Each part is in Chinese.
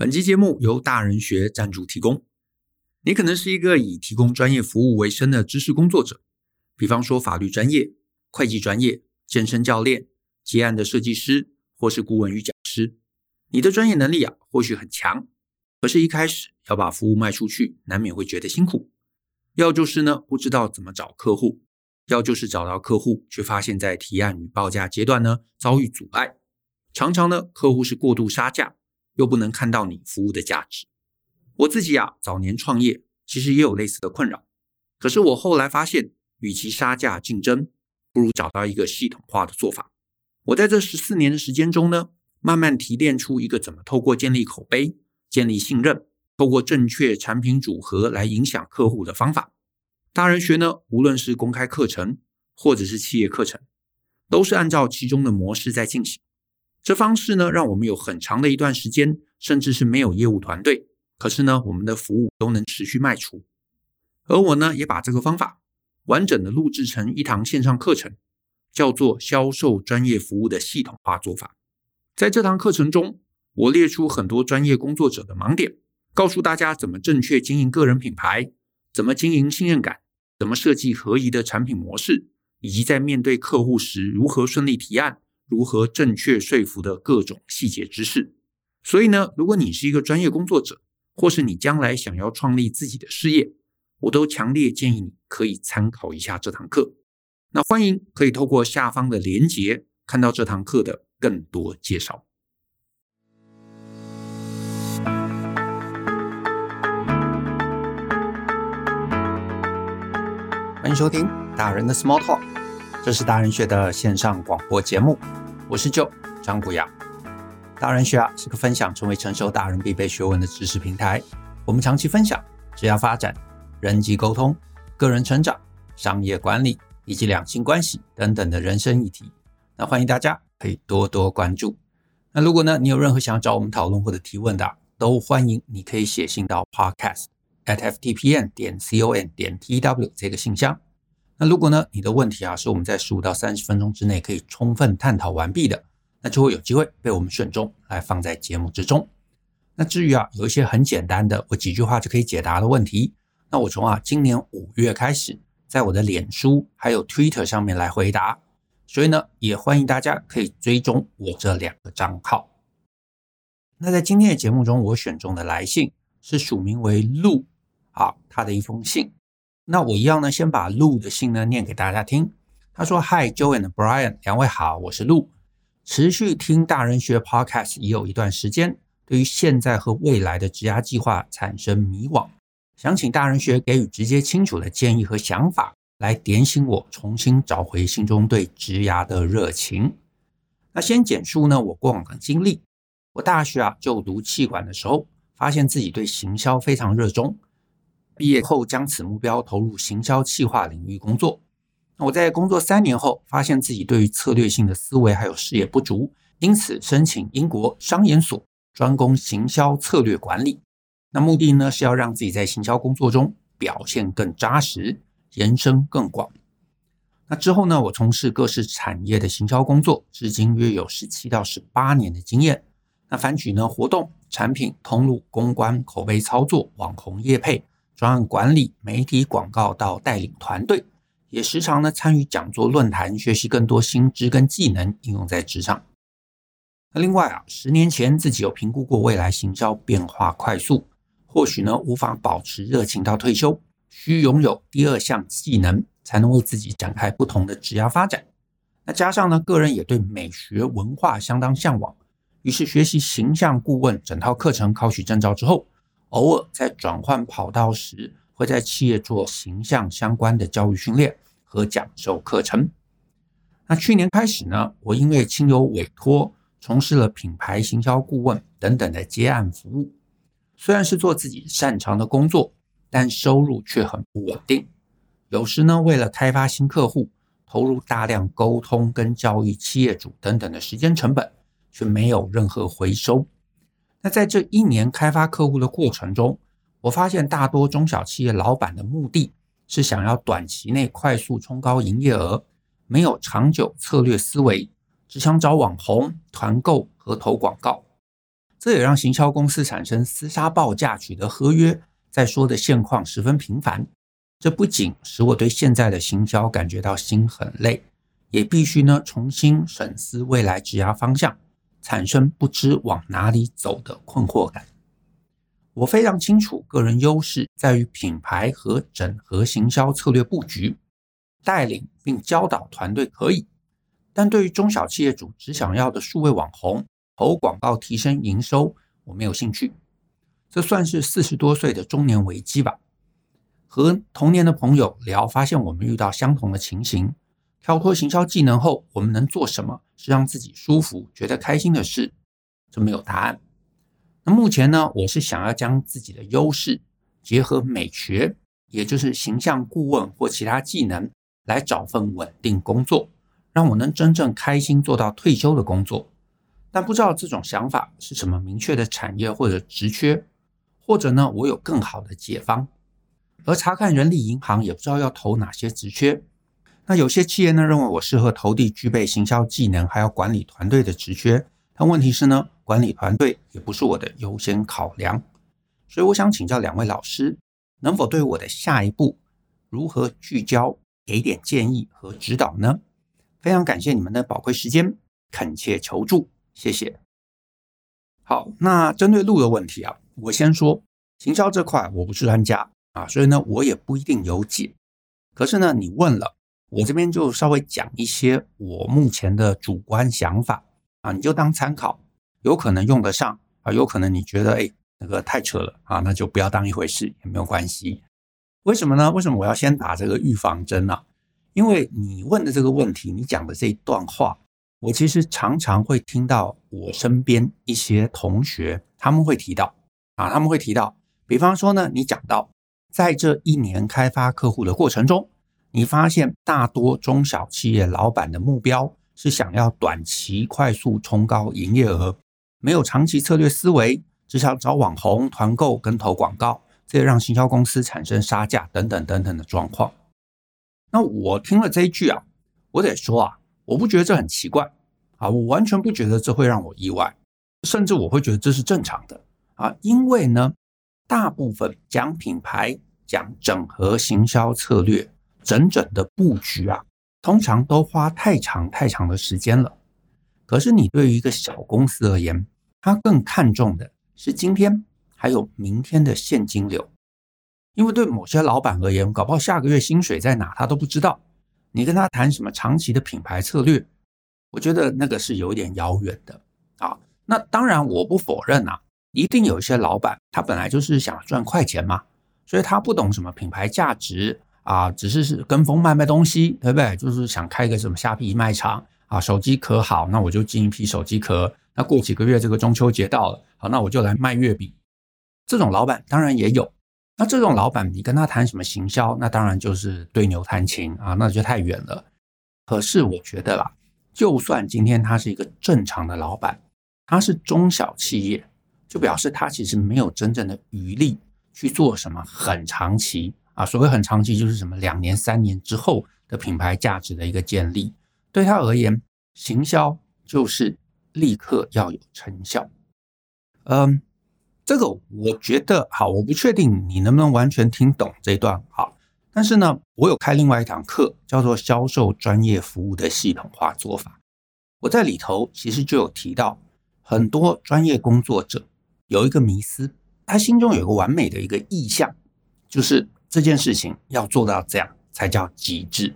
本期节目由大人学赞助提供。你可能是一个以提供专业服务为生的知识工作者，比方说法律专业、会计专业、健身教练、接案的设计师，或是顾问与讲师。你的专业能力啊，或许很强，可是，一开始要把服务卖出去，难免会觉得辛苦。要就是呢，不知道怎么找客户；要就是找到客户，却发现在提案与报价阶段呢，遭遇阻碍。常常呢，客户是过度杀价。又不能看到你服务的价值。我自己啊，早年创业其实也有类似的困扰。可是我后来发现，与其杀价竞争，不如找到一个系统化的做法。我在这十四年的时间中呢，慢慢提炼出一个怎么透过建立口碑、建立信任，透过正确产品组合来影响客户的方法。大人学呢，无论是公开课程或者是企业课程，都是按照其中的模式在进行。这方式呢，让我们有很长的一段时间，甚至是没有业务团队，可是呢，我们的服务都能持续卖出。而我呢，也把这个方法完整的录制成一堂线上课程，叫做“销售专业服务的系统化做法”。在这堂课程中，我列出很多专业工作者的盲点，告诉大家怎么正确经营个人品牌，怎么经营信任感，怎么设计合宜的产品模式，以及在面对客户时如何顺利提案。如何正确说服的各种细节知识。所以呢，如果你是一个专业工作者，或是你将来想要创立自己的事业，我都强烈建议你可以参考一下这堂课。那欢迎可以透过下方的连结看到这堂课的更多介绍。欢迎收听大人的 Small Talk，这是大人学的线上广播节目。我是 Joe 张古雅，大人学啊是个分享成为成熟大人必备学问的知识平台。我们长期分享职业发展、人际沟通、个人成长、商业管理以及两性关系等等的人生议题。那欢迎大家可以多多关注。那如果呢你有任何想要找我们讨论或者提问的，都欢迎你可以写信到 podcast at ftpn 点 com 点 tw 这个信箱。那如果呢，你的问题啊是我们在十五到三十分钟之内可以充分探讨完毕的，那就会有机会被我们选中来放在节目之中。那至于啊，有一些很简单的，我几句话就可以解答的问题，那我从啊今年五月开始，在我的脸书还有 Twitter 上面来回答，所以呢，也欢迎大家可以追踪我这两个账号。那在今天的节目中，我选中的来信是署名为陆啊，他的一封信。那我一样呢，先把陆的信呢念给大家听。他说：“Hi Joe and Brian，两位好，我是鹿。持续听大人学 Podcast 已有一段时间，对于现在和未来的职涯计划产生迷惘，想请大人学给予直接清楚的建议和想法，来点醒我重新找回心中对职涯的热情。那先简述呢我过往的经历。我大学啊就读气管的时候，发现自己对行销非常热衷。”毕业后，将此目标投入行销企划领域工作。我在工作三年后，发现自己对于策略性的思维还有视野不足，因此申请英国商研所专攻行销策略管理。那目的呢，是要让自己在行销工作中表现更扎实，延伸更广。那之后呢，我从事各式产业的行销工作，至今约有十七到十八年的经验。那凡举呢活动、产品通路、公关、口碑操作、网红业配。专案管理、媒体广告到带领团队，也时常呢参与讲座论坛，学习更多新知跟技能，应用在职场。那另外啊，十年前自己有评估过未来行销变化快速，或许呢无法保持热情到退休，需拥有第二项技能，才能为自己展开不同的职业发展。那加上呢，个人也对美学文化相当向往，于是学习形象顾问整套课程，考取证照之后。偶尔在转换跑道时，会在企业做形象相关的教育训练和讲授课程。那去年开始呢，我因为亲友委托，从事了品牌行销顾问等等的接案服务。虽然是做自己擅长的工作，但收入却很不稳定。有时呢，为了开发新客户，投入大量沟通跟教育企业主等等的时间成本，却没有任何回收。那在这一年开发客户的过程中，我发现大多中小企业老板的目的是想要短期内快速冲高营业额，没有长久策略思维，只想找网红、团购和投广告。这也让行销公司产生厮杀报价取得合约再说的现况十分频繁。这不仅使我对现在的行销感觉到心很累，也必须呢重新审视未来职涯方向，产生不知往哪里走的困惑感。我非常清楚，个人优势在于品牌和整合行销策略布局，带领并教导团队可以，但对于中小企业主只想要的数位网红投广告提升营收，我没有兴趣。这算是四十多岁的中年危机吧。和同年的朋友聊，发现我们遇到相同的情形。跳脱行销技能后，我们能做什么是让自己舒服、觉得开心的事？这没有答案。那目前呢，我是想要将自己的优势结合美学，也就是形象顾问或其他技能，来找份稳定工作，让我能真正开心做到退休的工作。但不知道这种想法是什么明确的产业或者职缺，或者呢，我有更好的解方。而查看人力银行也不知道要投哪些职缺。那有些企业呢，认为我适合投递具备行销技能还要管理团队的职缺。但问题是呢，管理团队也不是我的优先考量，所以我想请教两位老师，能否对我的下一步如何聚焦给点建议和指导呢？非常感谢你们的宝贵时间，恳切求助，谢谢。好，那针对路的问题啊，我先说，行销这块我不是专家啊，所以呢，我也不一定有解。可是呢，你问了，我这边就稍微讲一些我目前的主观想法。啊，你就当参考，有可能用得上啊，有可能你觉得哎，那个太扯了啊，那就不要当一回事，也没有关系。为什么呢？为什么我要先打这个预防针呢？因为你问的这个问题，你讲的这一段话，我其实常常会听到我身边一些同学他们会提到啊，他们会提到，比方说呢，你讲到在这一年开发客户的过程中，你发现大多中小企业老板的目标。是想要短期快速冲高营业额，没有长期策略思维，只想找网红团购跟投广告，这也让行销公司产生杀价等等等等的状况。那我听了这一句啊，我得说啊，我不觉得这很奇怪啊，我完全不觉得这会让我意外，甚至我会觉得这是正常的啊，因为呢，大部分讲品牌、讲整合行销策略、整整的布局啊。通常都花太长太长的时间了。可是你对于一个小公司而言，他更看重的是今天还有明天的现金流。因为对某些老板而言，搞不好下个月薪水在哪他都不知道。你跟他谈什么长期的品牌策略，我觉得那个是有点遥远的啊。那当然我不否认啊，一定有一些老板他本来就是想赚快钱嘛，所以他不懂什么品牌价值。啊，只是是跟风卖卖东西，对不对？就是想开个什么虾皮卖场啊，手机壳好，那我就进一批手机壳。那过几个月，这个中秋节到了，好，那我就来卖月饼。这种老板当然也有。那这种老板，你跟他谈什么行销，那当然就是对牛弹琴啊，那就太远了。可是我觉得啦，就算今天他是一个正常的老板，他是中小企业，就表示他其实没有真正的余力去做什么很长期。啊，所谓很长期，就是什么两年、三年之后的品牌价值的一个建立。对他而言，行销就是立刻要有成效。嗯，这个我觉得好，我不确定你能不能完全听懂这段。好，但是呢，我有开另外一堂课，叫做销售专业服务的系统化做法。我在里头其实就有提到，很多专业工作者有一个迷思，他心中有个完美的一个意象，就是。这件事情要做到这样才叫极致，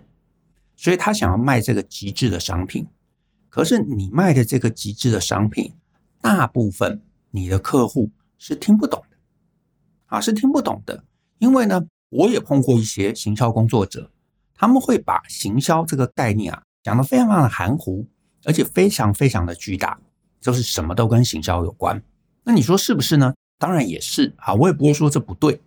所以他想要卖这个极致的商品。可是你卖的这个极致的商品，大部分你的客户是听不懂的，啊，是听不懂的。因为呢，我也碰过一些行销工作者，他们会把行销这个概念啊讲得非常非常的含糊，而且非常非常的巨大，就是什么都跟行销有关。那你说是不是呢？当然也是啊，我也不会说这不对。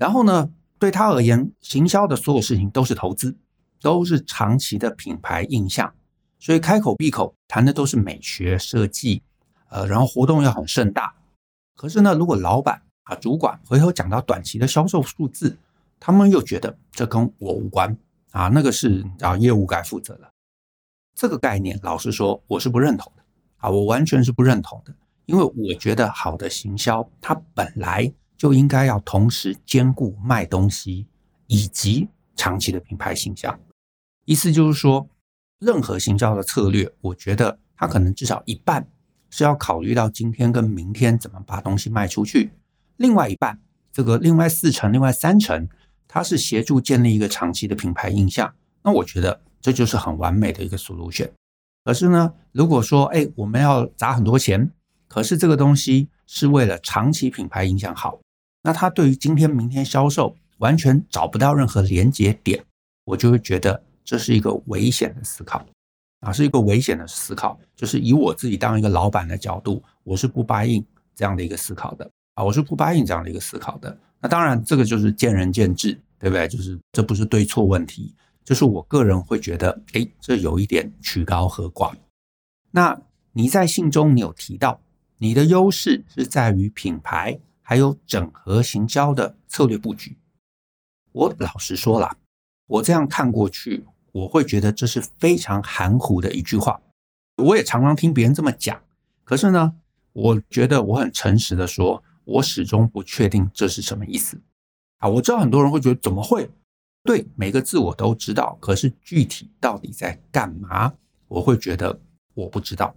然后呢，对他而言，行销的所有事情都是投资，都是长期的品牌印象，所以开口闭口谈的都是美学设计，呃，然后活动要很盛大。可是呢，如果老板啊、主管回头讲到短期的销售数字，他们又觉得这跟我无关啊，那个是啊业务该负责的。这个概念，老实说，我是不认同的啊，我完全是不认同的，因为我觉得好的行销，它本来就应该要同时兼顾卖东西以及长期的品牌形象。意思就是说，任何行销的策略，我觉得它可能至少一半是要考虑到今天跟明天怎么把东西卖出去，另外一半，这个另外四成、另外三成，它是协助建立一个长期的品牌印象。那我觉得这就是很完美的一个 solution。可是呢，如果说，哎，我们要砸很多钱，可是这个东西是为了长期品牌影响好，那他对于今天、明天销售完全找不到任何连接点，我就会觉得这是一个危险的思考啊，是一个危险的思考。就是以我自己当一个老板的角度，我是不答应这样的一个思考的啊，我是不答应这样的一个思考的。那当然，这个就是见仁见智，对不对？就是这不是对错问题。就是我个人会觉得，哎，这有一点曲高和寡。那你在信中你有提到，你的优势是在于品牌还有整合行销的策略布局。我老实说了，我这样看过去，我会觉得这是非常含糊的一句话。我也常常听别人这么讲，可是呢，我觉得我很诚实的说，我始终不确定这是什么意思啊。我知道很多人会觉得怎么会？对，每个字我都知道，可是具体到底在干嘛，我会觉得我不知道。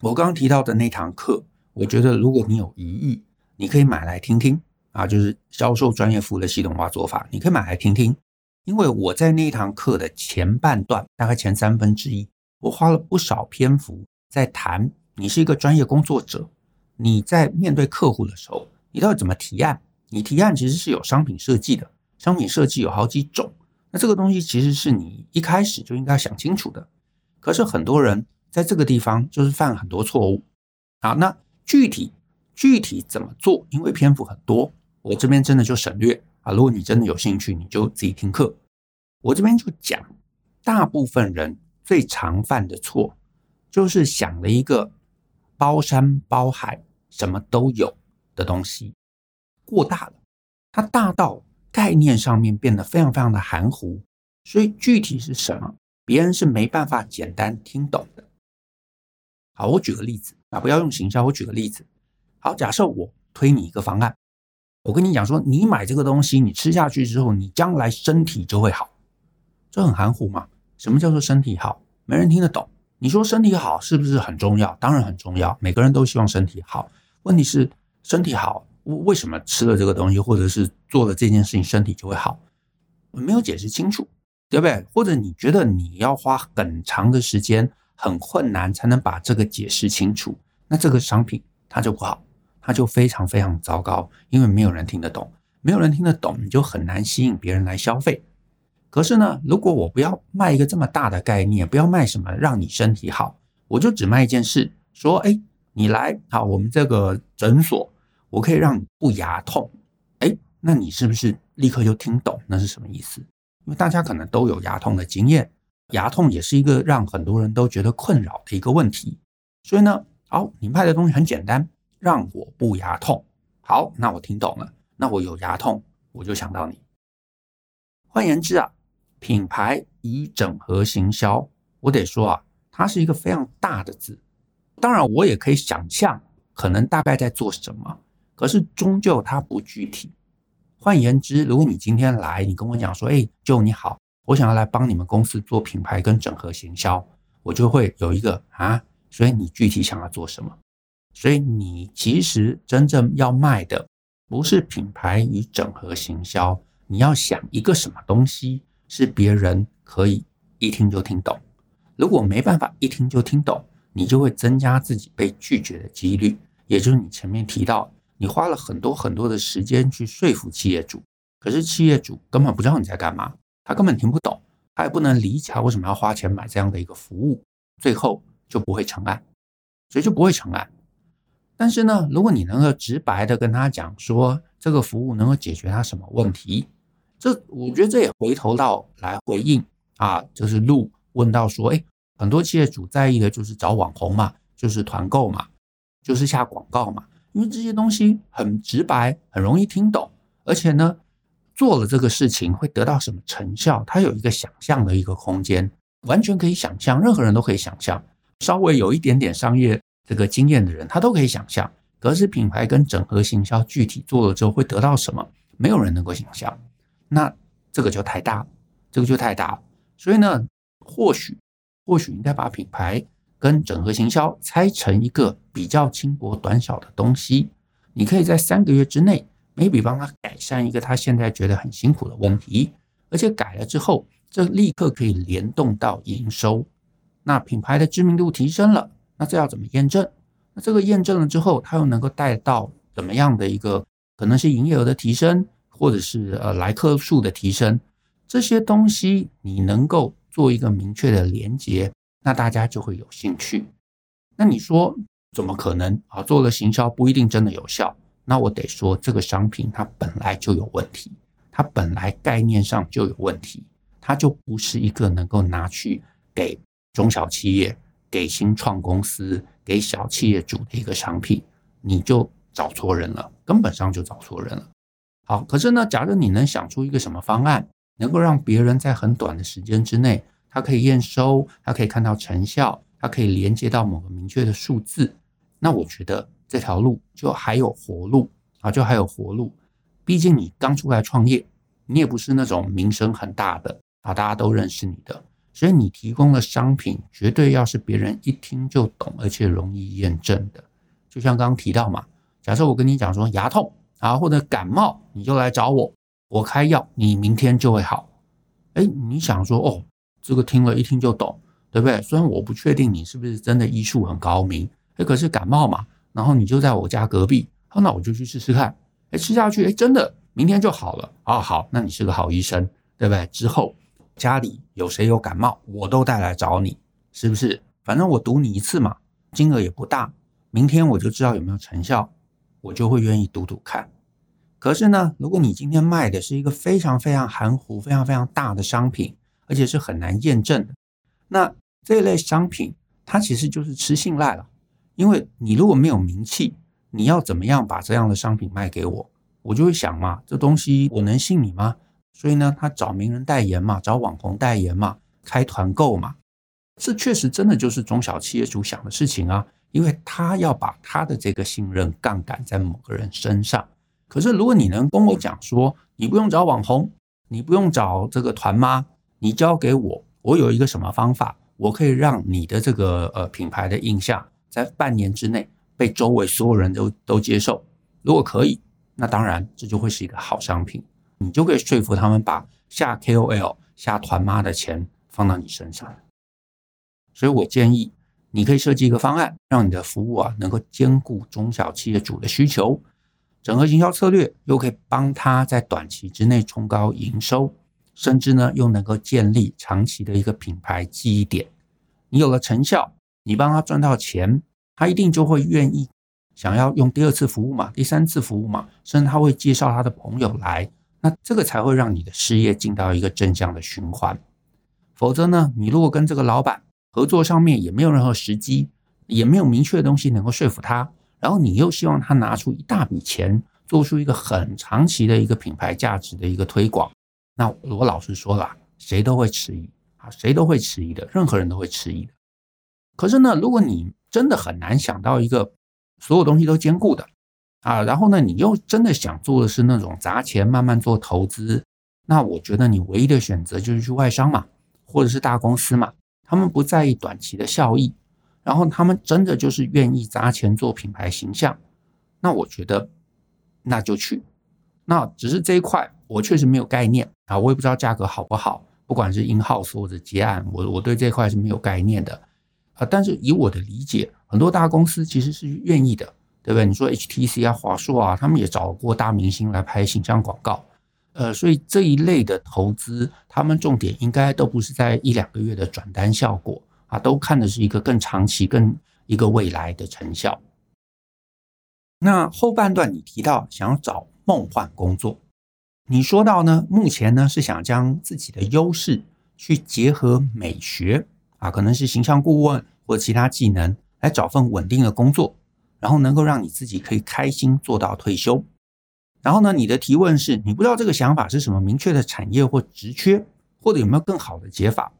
我刚刚提到的那堂课，我觉得如果你有疑义，你可以买来听听啊，就是销售专业服务的系统化做法，你可以买来听听。因为我在那一堂课的前半段，大概前三分之一，我花了不少篇幅在谈，你是一个专业工作者，你在面对客户的时候，你到底怎么提案？你提案其实是有商品设计的。商品设计有好几种，那这个东西其实是你一开始就应该想清楚的。可是很多人在这个地方就是犯很多错误。好，那具体具体怎么做？因为篇幅很多，我这边真的就省略啊。如果你真的有兴趣，你就自己听课。我这边就讲，大部分人最常犯的错，就是想了一个包山包海、什么都有的东西，过大了，它大到。概念上面变得非常非常的含糊，所以具体是什么，别人是没办法简单听懂的。好，我举个例子啊，不要用行销，我举个例子。好，假设我推你一个方案，我跟你讲说，你买这个东西，你吃下去之后，你将来身体就会好，这很含糊嘛？什么叫做身体好？没人听得懂。你说身体好是不是很重要？当然很重要，每个人都希望身体好。问题是身体好。为什么吃了这个东西，或者是做了这件事情，身体就会好？我没有解释清楚，对不对？或者你觉得你要花很长的时间，很困难才能把这个解释清楚，那这个商品它就不好，它就非常非常糟糕，因为没有人听得懂，没有人听得懂，你就很难吸引别人来消费。可是呢，如果我不要卖一个这么大的概念，不要卖什么让你身体好，我就只卖一件事，说，哎，你来，好，我们这个诊所。我可以让你不牙痛，哎，那你是不是立刻就听懂那是什么意思？因为大家可能都有牙痛的经验，牙痛也是一个让很多人都觉得困扰的一个问题。所以呢，好，你卖的东西很简单，让我不牙痛。好，那我听懂了，那我有牙痛，我就想到你。换言之啊，品牌与整合行销，我得说啊，它是一个非常大的字。当然，我也可以想象，可能大概在做什么。可是终究它不具体。换言之，如果你今天来，你跟我讲说：“哎，Joe 你好，我想要来帮你们公司做品牌跟整合行销。”我就会有一个啊，所以你具体想要做什么？所以你其实真正要卖的不是品牌与整合行销，你要想一个什么东西是别人可以一听就听懂。如果没办法一听就听懂，你就会增加自己被拒绝的几率，也就是你前面提到。你花了很多很多的时间去说服企业主，可是企业主根本不知道你在干嘛，他根本听不懂，他也不能理解为什么要花钱买这样的一个服务，最后就不会成案，所以就不会成案。但是呢，如果你能够直白的跟他讲说这个服务能够解决他什么问题，这我觉得这也回头到来回应啊，就是路问到说，哎，很多企业主在意的就是找网红嘛，就是团购嘛，就是下广告嘛。因为这些东西很直白，很容易听懂，而且呢，做了这个事情会得到什么成效，它有一个想象的一个空间，完全可以想象，任何人都可以想象。稍微有一点点商业这个经验的人，他都可以想象，格式品牌跟整合行销具体做了之后会得到什么，没有人能够想象。那这个就太大了，这个就太大了。所以呢，或许或许应该把品牌跟整合行销拆成一个比较轻薄短小的东西。你可以在三个月之内，maybe 帮他改善一个他现在觉得很辛苦的问题，而且改了之后，这立刻可以联动到营收。那品牌的知名度提升了。那这要怎么验证？那这个验证了之后，它又能够带到怎么样的一个可能是营业额的提升，或者是呃来客数的提升？这些东西你能够做一个明确的连接，那大家就会有兴趣。那你说怎么可能啊？做了行销不一定真的有效？那我得说，这个商品它本来就有问题，它本来概念上就有问题，它就不是一个能够拿去给中小企业。给新创公司、给小企业主的一个商品，你就找错人了，根本上就找错人了。好，可是呢，假如你能想出一个什么方案，能够让别人在很短的时间之内，他可以验收，他可以看到成效，他可以连接到某个明确的数字，那我觉得这条路就还有活路啊，就还有活路。毕竟你刚出来创业，你也不是那种名声很大的啊，大家都认识你的。所以你提供的商品绝对要是别人一听就懂，而且容易验证的。就像刚刚提到嘛，假设我跟你讲说牙痛啊，或者感冒，你就来找我，我开药，你明天就会好。哎，你想说哦，这个听了一听就懂，对不对？虽然我不确定你是不是真的医术很高明，哎，可是感冒嘛，然后你就在我家隔壁，那我就去试试看。哎，吃下去，哎，真的明天就好了啊。好，那你是个好医生，对不对？之后。家里有谁有感冒，我都带来找你，是不是？反正我赌你一次嘛，金额也不大，明天我就知道有没有成效，我就会愿意赌赌看。可是呢，如果你今天卖的是一个非常非常含糊、非常非常大的商品，而且是很难验证的，那这类商品它其实就是吃信赖了。因为你如果没有名气，你要怎么样把这样的商品卖给我？我就会想嘛，这东西我能信你吗？所以呢，他找名人代言嘛，找网红代言嘛，开团购嘛，这确实真的就是中小企业主想的事情啊，因为他要把他的这个信任杠杆在某个人身上。可是如果你能跟我讲说，你不用找网红，你不用找这个团妈，你交给我，我有一个什么方法，我可以让你的这个呃品牌的印象在半年之内被周围所有人都都接受。如果可以，那当然这就会是一个好商品。你就可以说服他们把下 KOL、下团妈的钱放到你身上。所以我建议你可以设计一个方案，让你的服务啊能够兼顾中小企业主的需求，整合营销策略又可以帮他在短期之内冲高营收，甚至呢又能够建立长期的一个品牌记忆点。你有了成效，你帮他赚到钱，他一定就会愿意想要用第二次服务嘛，第三次服务嘛，甚至他会介绍他的朋友来。那这个才会让你的事业进到一个正向的循环，否则呢，你如果跟这个老板合作上面也没有任何时机，也没有明确的东西能够说服他，然后你又希望他拿出一大笔钱，做出一个很长期的一个品牌价值的一个推广，那我老实说了，谁都会迟疑啊，谁都会迟疑的，任何人都会迟疑的。可是呢，如果你真的很难想到一个所有东西都兼顾的。啊，然后呢，你又真的想做的是那种砸钱慢慢做投资，那我觉得你唯一的选择就是去外商嘛，或者是大公司嘛，他们不在意短期的效益，然后他们真的就是愿意砸钱做品牌形象，那我觉得那就去，那只是这一块我确实没有概念啊，我也不知道价格好不好，不管是 in house 或者接案，我我对这块是没有概念的啊，但是以我的理解，很多大公司其实是愿意的。对不对？你说 HTC 啊、华硕啊，他们也找过大明星来拍形象广告，呃，所以这一类的投资，他们重点应该都不是在一两个月的转单效果啊，都看的是一个更长期、更一个未来的成效。那后半段你提到想要找梦幻工作，你说到呢，目前呢是想将自己的优势去结合美学啊，可能是形象顾问或其他技能来找份稳定的工作。然后能够让你自己可以开心做到退休。然后呢，你的提问是你不知道这个想法是什么明确的产业或职缺，或者有没有更好的解法？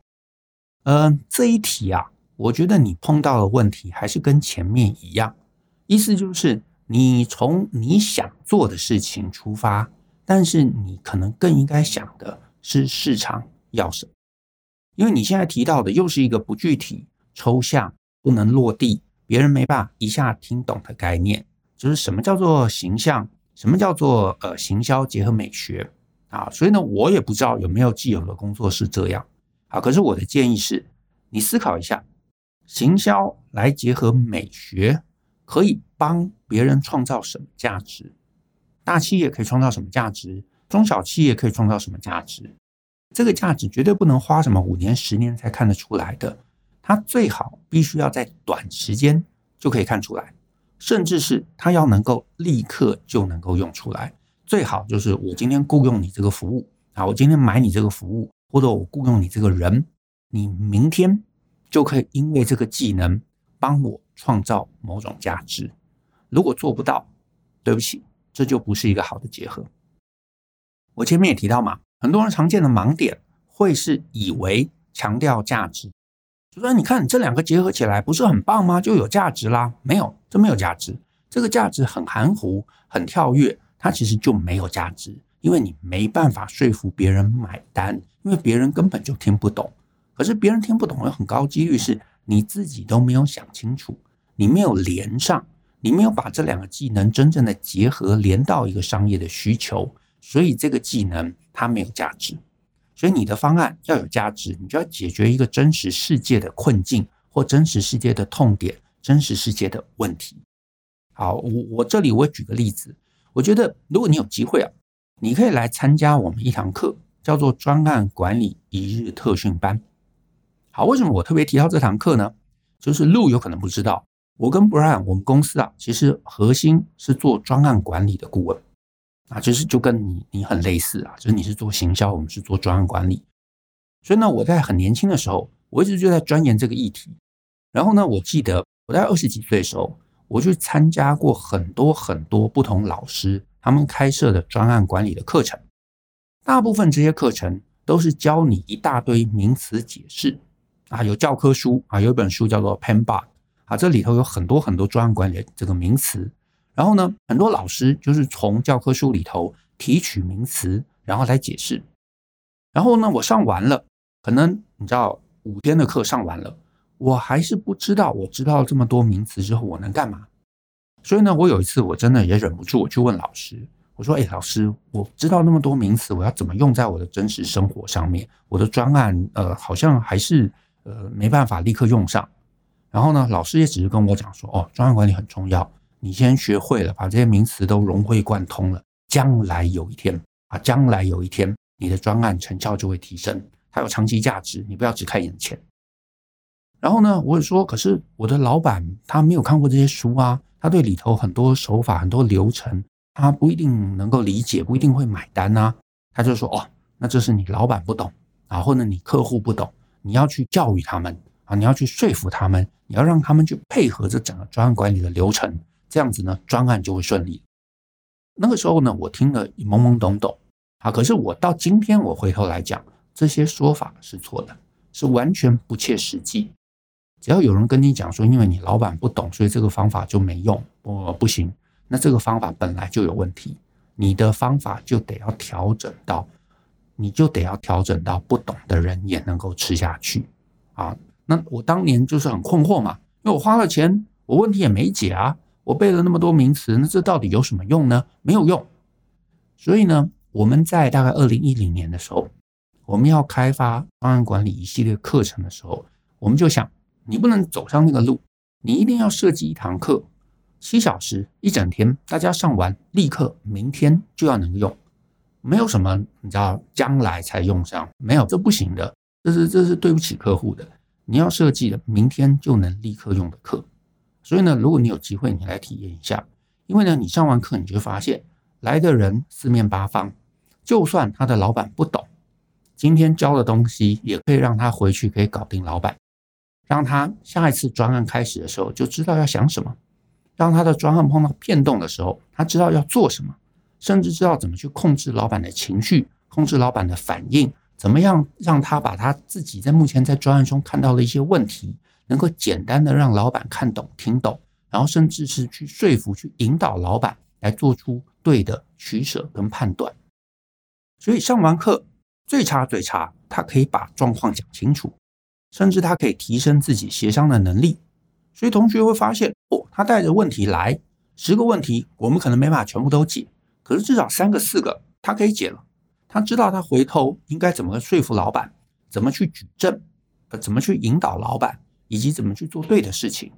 嗯、这一题啊，我觉得你碰到的问题还是跟前面一样，意思就是你从你想做的事情出发，但是你可能更应该想的是市场要什么，因为你现在提到的又是一个不具体、抽象、不能落地，别人没办法一下听懂的概念，就是什么叫做形象，什么叫做呃行销结合美学啊，所以呢，我也不知道有没有既有的工作是这样啊，可是我的建议是，你思考一下。行销来结合美学，可以帮别人创造什么价值？大企业可以创造什么价值？中小企业可以创造什么价值？这个价值绝对不能花什么五年、十年才看得出来的，它最好必须要在短时间就可以看出来，甚至是它要能够立刻就能够用出来。最好就是我今天雇佣你这个服务啊，我今天买你这个服务，或者我雇佣你这个人，你明天。就可以因为这个技能帮我创造某种价值。如果做不到，对不起，这就不是一个好的结合。我前面也提到嘛，很多人常见的盲点会是以为强调价值，就说你看这两个结合起来不是很棒吗？就有价值啦。没有，这没有价值。这个价值很含糊，很跳跃，它其实就没有价值，因为你没办法说服别人买单，因为别人根本就听不懂。可是别人听不懂，有很高几率是你自己都没有想清楚，你没有连上，你没有把这两个技能真正的结合，连到一个商业的需求，所以这个技能它没有价值。所以你的方案要有价值，你就要解决一个真实世界的困境或真实世界的痛点、真实世界的问题。好，我我这里我举个例子，我觉得如果你有机会啊，你可以来参加我们一堂课，叫做专案管理一日特训班。好，为什么我特别提到这堂课呢？就是路有可能不知道，我跟 Brian 我们公司啊，其实核心是做专案管理的顾问啊，其实就跟你你很类似啊，就是你是做行销，我们是做专案管理。所以呢，我在很年轻的时候，我一直就在钻研这个议题。然后呢，我记得我在二十几岁的时候，我去参加过很多很多不同老师他们开设的专案管理的课程，大部分这些课程都是教你一大堆名词解释。啊，有教科书啊，有一本书叫做《PMBOK》啊，这里头有很多很多专案管理这个名词。然后呢，很多老师就是从教科书里头提取名词，然后来解释。然后呢，我上完了，可能你知道五天的课上完了，我还是不知道，我知道这么多名词之后我能干嘛？所以呢，我有一次我真的也忍不住，我去问老师。我说：“哎，老师，我知道那么多名词，我要怎么用在我的真实生活上面？我的专案，呃，好像还是呃没办法立刻用上。然后呢，老师也只是跟我讲说，哦，专案管理很重要，你先学会了，把这些名词都融会贯通了，将来有一天啊，将来有一天，你的专案成效就会提升，它有长期价值，你不要只看眼前。然后呢，我也说，可是我的老板他没有看过这些书啊，他对里头很多手法、很多流程。”他不一定能够理解，不一定会买单呐。他就说：“哦，那这是你老板不懂啊，或者你客户不懂，你要去教育他们啊，你要去说服他们，你要让他们去配合这整个专案管理的流程，这样子呢，专案就会顺利。”那个时候呢，我听了懵懵懂懂啊。可是我到今天，我回头来讲，这些说法是错的，是完全不切实际。只要有人跟你讲说，因为你老板不懂，所以这个方法就没用，不不行。那这个方法本来就有问题，你的方法就得要调整到，你就得要调整到不懂的人也能够吃下去啊。那我当年就是很困惑嘛，因为我花了钱，我问题也没解啊，我背了那么多名词，那这到底有什么用呢？没有用。所以呢，我们在大概二零一零年的时候，我们要开发方案管理一系列课程的时候，我们就想，你不能走上那个路，你一定要设计一堂课。七小时一整天，大家上完立刻明天就要能用，没有什么你知道将来才用上，没有，这不行的，这是这是对不起客户的。你要设计的明天就能立刻用的课，所以呢，如果你有机会，你来体验一下，因为呢，你上完课你就发现来的人四面八方，就算他的老板不懂，今天教的东西也可以让他回去可以搞定老板，让他下一次专案开始的时候就知道要想什么。当他的专案碰到变动的时候，他知道要做什么，甚至知道怎么去控制老板的情绪，控制老板的反应，怎么样让他把他自己在目前在专案中看到的一些问题，能够简单的让老板看懂、听懂，然后甚至是去说服、去引导老板来做出对的取舍跟判断。所以上完课最差最差，他可以把状况讲清楚，甚至他可以提升自己协商的能力。所以同学会发现，哦，他带着问题来，十个问题我们可能没办法全部都解，可是至少三个四个他可以解了。他知道他回头应该怎么说服老板，怎么去举证，呃，怎么去引导老板，以及怎么去做对的事情。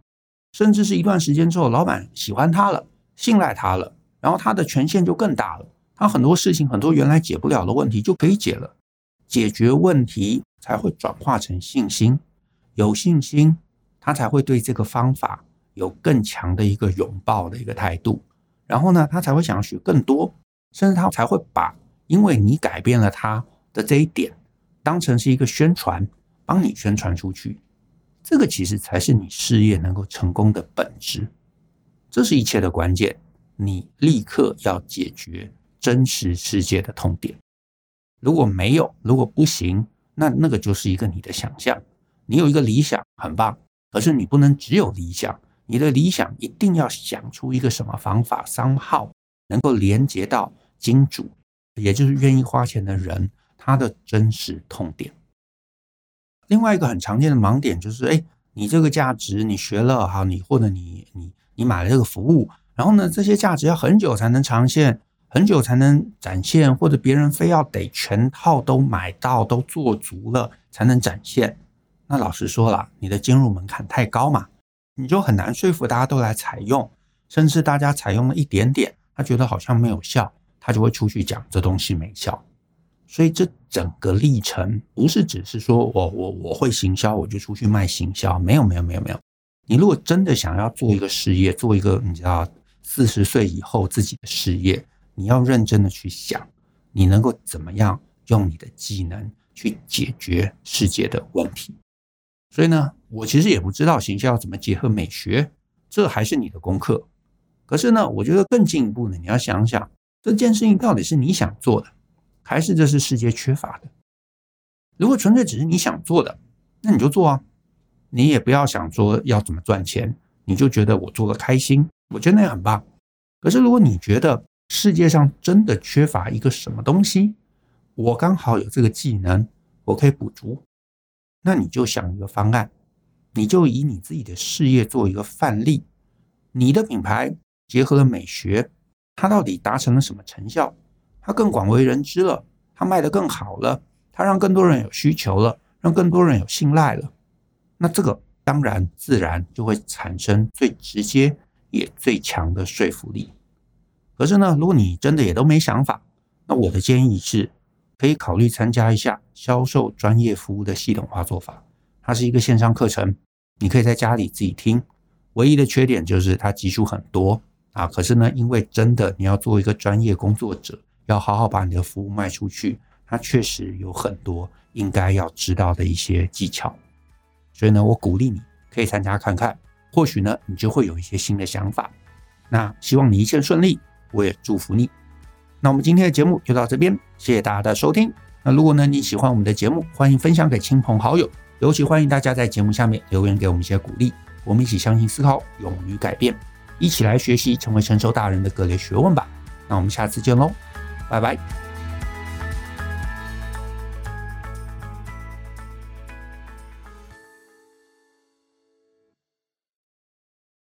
甚至是一段时间之后，老板喜欢他了，信赖他了，然后他的权限就更大了。他很多事情，很多原来解不了的问题就可以解了，解决问题才会转化成信心，有信心，他才会对这个方法有更强的一个拥抱的一个态度，然后呢，他才会想要学更多，甚至他才会把因为你改变了他的这一点，当成是一个宣传，帮你宣传出去，这个其实才是你事业能够成功的本质，这是一切的关键，你立刻要解决。真实世界的痛点，如果没有，如果不行，那那个就是一个你的想象。你有一个理想，很棒，可是你不能只有理想，你的理想一定要想出一个什么方法商号能够连接到金主，也就是愿意花钱的人，他的真实痛点。另外一个很常见的盲点就是，哎，你这个价值你学了哈，你或者你你你买了这个服务，然后呢，这些价值要很久才能长现。很久才能展现，或者别人非要得全套都买到，都做足了才能展现。那老实说了，你的进入门槛太高嘛，你就很难说服大家都来采用。甚至大家采用了一点点，他觉得好像没有效，他就会出去讲这东西没效。所以这整个历程不是只是说我我我会行销，我就出去卖行销。没有没有没有没有。你如果真的想要做一个事业，做一个你知道四十岁以后自己的事业。你要认真的去想，你能够怎么样用你的技能去解决世界的问题。所以呢，我其实也不知道行销要怎么结合美学，这还是你的功课。可是呢，我觉得更进一步呢，你要想想这件事情到底是你想做的，还是这是世界缺乏的？如果纯粹只是你想做的，那你就做啊，你也不要想说要怎么赚钱，你就觉得我做的开心，我觉得那也很棒。可是如果你觉得，世界上真的缺乏一个什么东西，我刚好有这个技能，我可以补足。那你就想一个方案，你就以你自己的事业做一个范例，你的品牌结合了美学，它到底达成了什么成效？它更广为人知了，它卖得更好了，它让更多人有需求了，让更多人有信赖了。那这个当然自然就会产生最直接也最强的说服力。可是呢，如果你真的也都没想法，那我的建议是，可以考虑参加一下销售专业服务的系统化做法。它是一个线上课程，你可以在家里自己听。唯一的缺点就是它集数很多啊。可是呢，因为真的你要做一个专业工作者，要好好把你的服务卖出去，它确实有很多应该要知道的一些技巧。所以呢，我鼓励你可以参加看看，或许呢，你就会有一些新的想法。那希望你一切顺利。我也祝福你。那我们今天的节目就到这边，谢谢大家的收听。那如果呢，你喜欢我们的节目，欢迎分享给亲朋好友，尤其欢迎大家在节目下面留言给我们一些鼓励。我们一起相信思考，勇于改变，一起来学习成为成熟大人的各类学问吧。那我们下次见喽，拜拜。